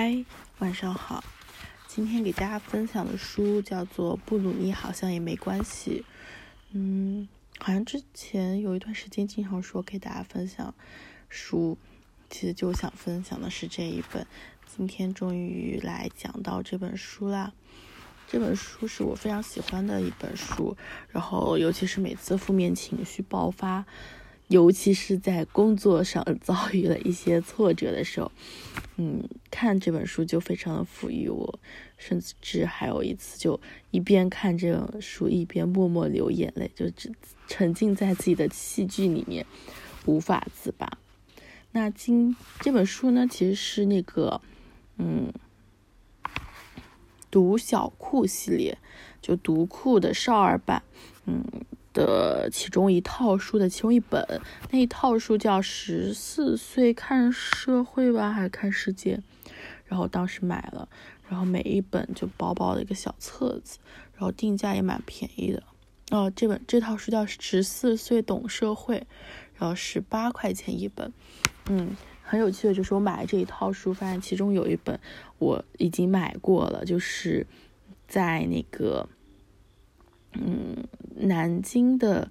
嗨，晚上好。今天给大家分享的书叫做《不努力好像也没关系》。嗯，好像之前有一段时间经常说给大家分享书，其实就想分享的是这一本。今天终于来讲到这本书啦。这本书是我非常喜欢的一本书，然后尤其是每次负面情绪爆发。尤其是在工作上遭遇了一些挫折的时候，嗯，看这本书就非常的抚育我，甚至还有一次就一边看这本书一边默默流眼泪，就只沉浸在自己的戏剧里面，无法自拔。那今这本书呢，其实是那个，嗯，读小库系列，就读库的少儿版，嗯。的其中一套书的其中一本，那一套书叫《十四岁看社会吧》还是看世界？然后当时买了，然后每一本就薄薄的一个小册子，然后定价也蛮便宜的。哦，这本这套书叫《十四岁懂社会》，然后十八块钱一本。嗯，很有趣的就是我买了这一套书，发现其中有一本我已经买过了，就是在那个。嗯，南京的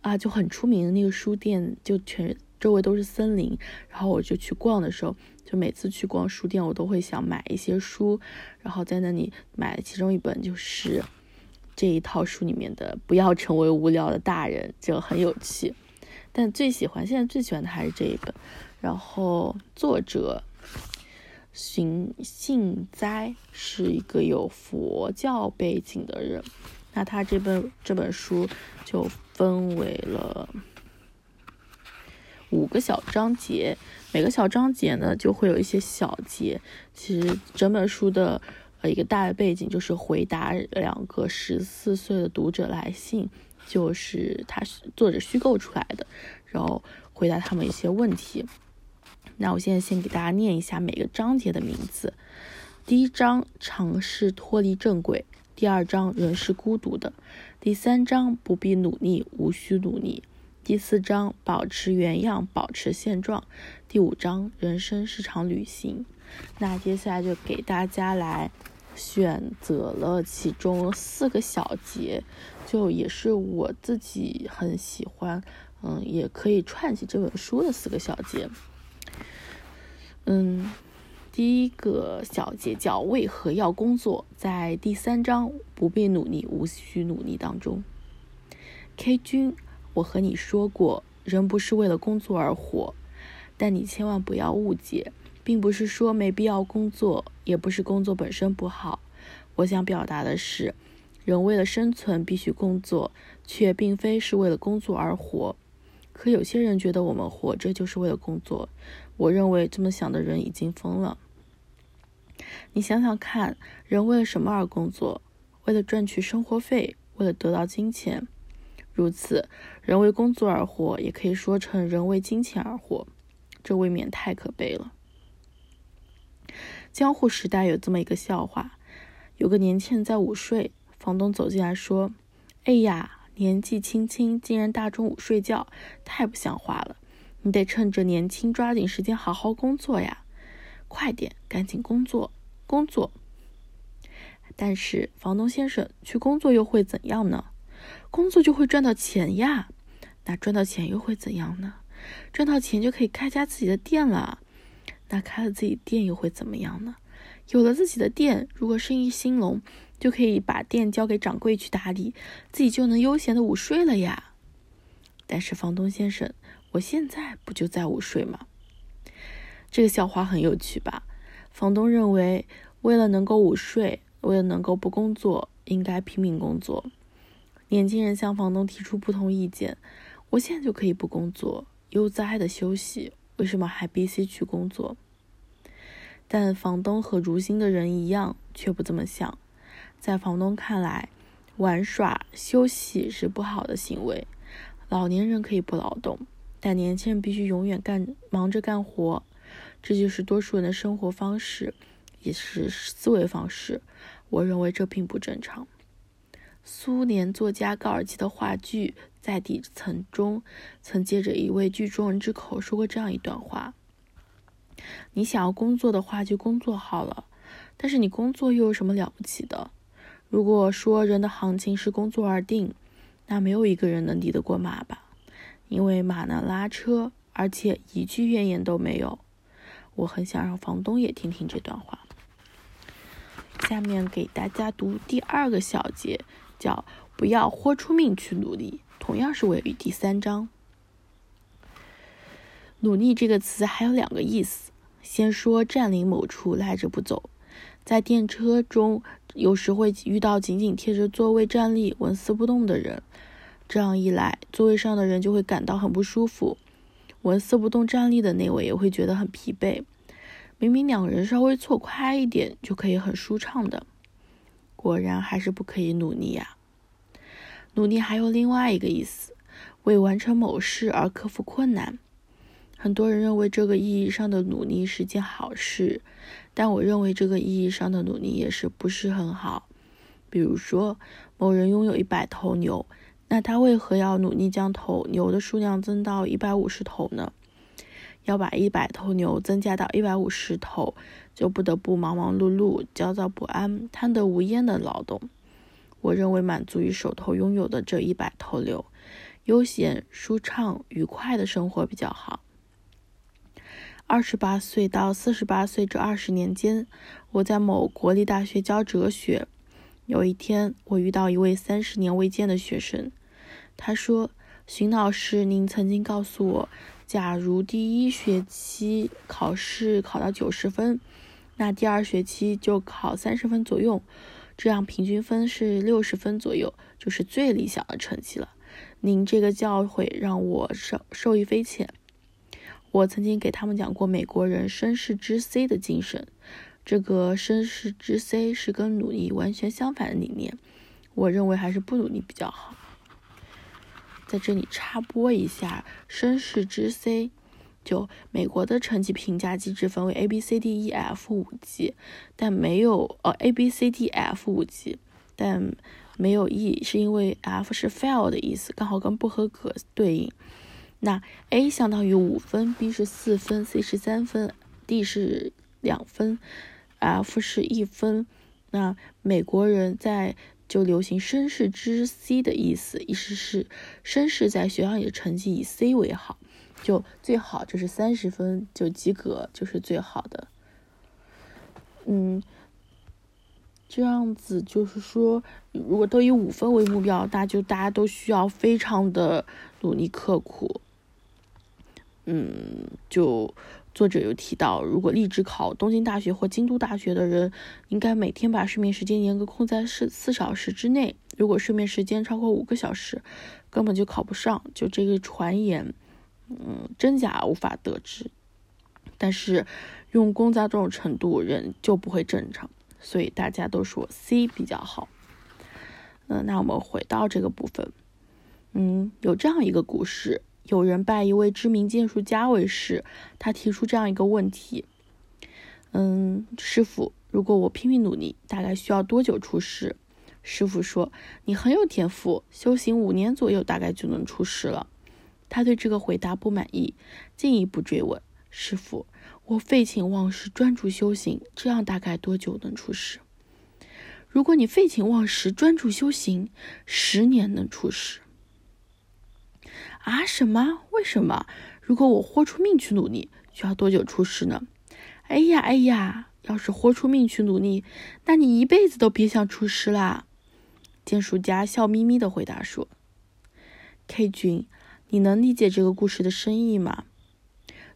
啊就很出名的那个书店，就全周围都是森林。然后我就去逛的时候，就每次去逛书店，我都会想买一些书，然后在那里买其中一本就是这一套书里面的《不要成为无聊的大人》，就很有趣。但最喜欢现在最喜欢的还是这一本。然后作者寻信哉是一个有佛教背景的人。那他这本这本书就分为了五个小章节，每个小章节呢就会有一些小节。其实整本书的呃一个大的背景就是回答两个十四岁的读者来信，就是他作者虚构出来的，然后回答他们一些问题。那我现在先给大家念一下每个章节的名字。第一章尝试脱离正轨。第二章，人是孤独的；第三章，不必努力，无需努力；第四章，保持原样，保持现状；第五章，人生是场旅行。那接下来就给大家来选择了其中四个小节，就也是我自己很喜欢，嗯，也可以串起这本书的四个小节，嗯。第一个小节叫为何要工作，在第三章不必努力，无需努力当中。K 君，我和你说过，人不是为了工作而活，但你千万不要误解，并不是说没必要工作，也不是工作本身不好。我想表达的是，人为了生存必须工作，却并非是为了工作而活。可有些人觉得我们活着就是为了工作，我认为这么想的人已经疯了。你想想看，人为了什么而工作？为了赚取生活费，为了得到金钱。如此，人为工作而活，也可以说成人为金钱而活，这未免太可悲了。江户时代有这么一个笑话：有个年轻人在午睡，房东走进来说：“哎呀，年纪轻轻竟然大中午睡觉，太不像话了！你得趁着年轻，抓紧时间好好工作呀！快点，赶紧工作！”工作，但是房东先生去工作又会怎样呢？工作就会赚到钱呀。那赚到钱又会怎样呢？赚到钱就可以开家自己的店了。那开了自己店又会怎么样呢？有了自己的店，如果生意兴隆，就可以把店交给掌柜去打理，自己就能悠闲的午睡了呀。但是房东先生，我现在不就在午睡吗？这个笑话很有趣吧？房东认为，为了能够午睡，为了能够不工作，应该拼命工作。年轻人向房东提出不同意见：“我现在就可以不工作，悠哉的休息，为什么还必须去工作？”但房东和如今的人一样，却不这么想。在房东看来，玩耍休息是不好的行为。老年人可以不劳动，但年轻人必须永远干忙着干活。这就是多数人的生活方式，也是思维方式。我认为这并不正常。苏联作家高尔基的话剧《在底层》中，曾借着一位剧中人之口说过这样一段话：你想要工作的话，就工作好了。但是你工作又有什么了不起的？如果说人的行情是工作而定，那没有一个人能敌得过马吧？因为马能拉车，而且一句怨言都没有。我很想让房东也听听这段话。下面给大家读第二个小节，叫“不要豁出命去努力”，同样是位于第三章。努力这个词还有两个意思。先说占领某处赖着不走，在电车中有时会遇到紧紧贴着座位站立、纹丝不动的人，这样一来，座位上的人就会感到很不舒服，纹丝不动站立的那位也会觉得很疲惫。明明两个人稍微错开一点就可以很舒畅的，果然还是不可以努力呀。努力还有另外一个意思，为完成某事而克服困难。很多人认为这个意义上的努力是件好事，但我认为这个意义上的努力也是不是很好。比如说，某人拥有一百头牛，那他为何要努力将头牛的数量增到一百五十头呢？要把一百头牛增加到一百五十头，就不得不忙忙碌碌、焦躁不安、贪得无厌的劳动。我认为满足于手头拥有的这一百头牛，悠闲、舒畅、愉快的生活比较好。二十八岁到四十八岁这二十年间，我在某国立大学教哲学。有一天，我遇到一位三十年未见的学生，他说：“荀老师，您曾经告诉我。”假如第一学期考试考到九十分，那第二学期就考三十分左右，这样平均分是六十分左右，就是最理想的成绩了。您这个教诲让我受受益匪浅。我曾经给他们讲过美国人绅士之 C 的精神，这个绅士之 C 是跟努力完全相反的理念。我认为还是不努力比较好。在这里插播一下，绅士之 C，就美国的成绩评价机制分为 A B C D E F 五级，但没有呃 A B C D F 五级，但没有 E，是因为 F 是 fail 的意思，刚好跟不合格对应。那 A 相当于五分，B 是四分，C 是三分，D 是两分，F 是一分。那美国人在就流行绅士之 C 的意思，意思是绅士在学校里的成绩以 C 为好，就最好就是三十分就及格就是最好的。嗯，这样子就是说，如果都以五分为目标，那就大家都需要非常的努力刻苦。嗯，就。作者有提到，如果立志考东京大学或京都大学的人，应该每天把睡眠时间严格控在四四小时之内。如果睡眠时间超过五个小时，根本就考不上。就这个传言，嗯，真假无法得知。但是用功在这种程度，人就不会正常。所以大家都说 C 比较好。嗯，那我们回到这个部分。嗯，有这样一个故事。有人拜一位知名剑术家为师，他提出这样一个问题：“嗯，师傅，如果我拼命努力，大概需要多久出师？”师傅说：“你很有天赋，修行五年左右，大概就能出师了。”他对这个回答不满意，进一步追问：“师傅，我废寝忘食，专注修行，这样大概多久能出师？”如果你废寝忘食，专注修行，十年能出师。啊？什么？为什么？如果我豁出命去努力，需要多久出师呢？哎呀，哎呀！要是豁出命去努力，那你一辈子都别想出师啦！剑术家笑眯眯的回答说：“K 君，你能理解这个故事的深意吗？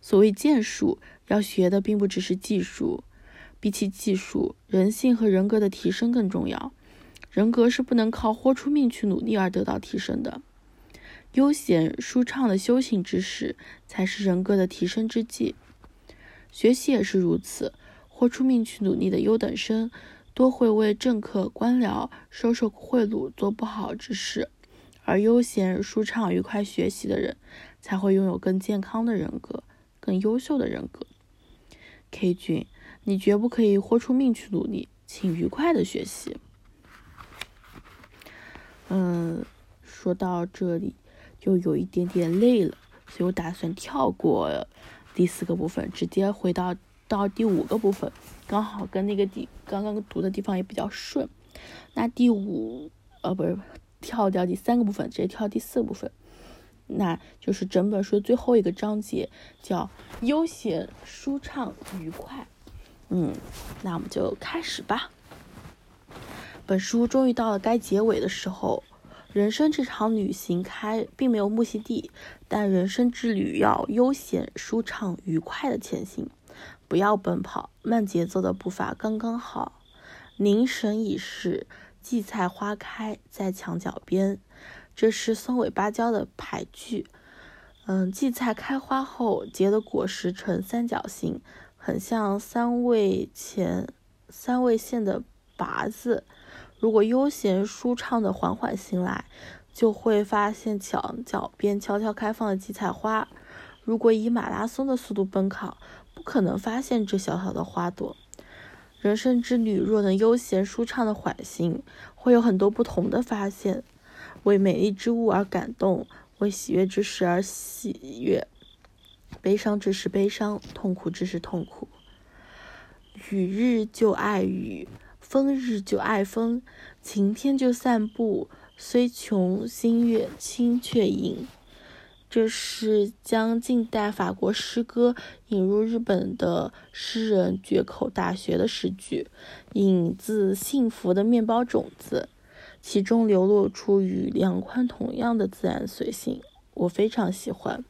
所谓剑术，要学的并不只是技术，比起技术，人性和人格的提升更重要。人格是不能靠豁出命去努力而得到提升的。”悠闲舒畅的修行之时，才是人格的提升之际。学习也是如此，豁出命去努力的优等生，多会为政客官僚收受贿赂，做不好之事；而悠闲舒畅、愉快学习的人，才会拥有更健康的人格，更优秀的人格。K 君，你绝不可以豁出命去努力，请愉快的学习。嗯，说到这里。就有一点点累了，所以我打算跳过第四个部分，直接回到到第五个部分，刚好跟那个地刚刚读的地方也比较顺。那第五呃不是跳掉第三个部分，直接跳第四部分，那就是整本书最后一个章节，叫悠闲舒畅愉快。嗯，那我们就开始吧。本书终于到了该结尾的时候。人生这场旅行开并没有目的地，但人生之旅要悠闲、舒畅、愉快的前行，不要奔跑，慢节奏的步伐刚刚好。凝神已是，荠菜花开在墙角边，这是松尾芭蕉的俳句。嗯，荠菜开花后结的果实呈三角形，很像三味前三味线的拔子。如果悠闲舒畅的缓缓行来，就会发现墙角边悄悄开放的七彩花。如果以马拉松的速度奔跑，不可能发现这小小的花朵。人生之旅若能悠闲舒畅的缓行，会有很多不同的发现。为美丽之物而感动，为喜悦之事而喜悦，悲伤之时悲伤，痛苦之时痛苦。雨日就爱雨。风日就爱风，晴天就散步。虽穷心月清却隐。这是将近代法国诗歌引入日本的诗人绝口大学的诗句，引自幸福的面包种子，其中流露出与梁宽同样的自然随性，我非常喜欢。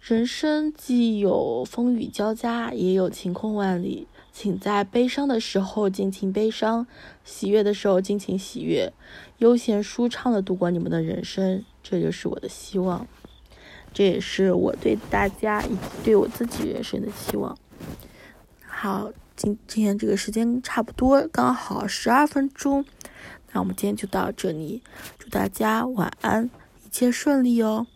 人生既有风雨交加，也有晴空万里。请在悲伤的时候尽情悲伤，喜悦的时候尽情喜悦，悠闲舒畅的度过你们的人生，这就是我的希望，这也是我对大家以及对我自己人生的期望。好，今今天这个时间差不多，刚好十二分钟，那我们今天就到这里，祝大家晚安，一切顺利哦。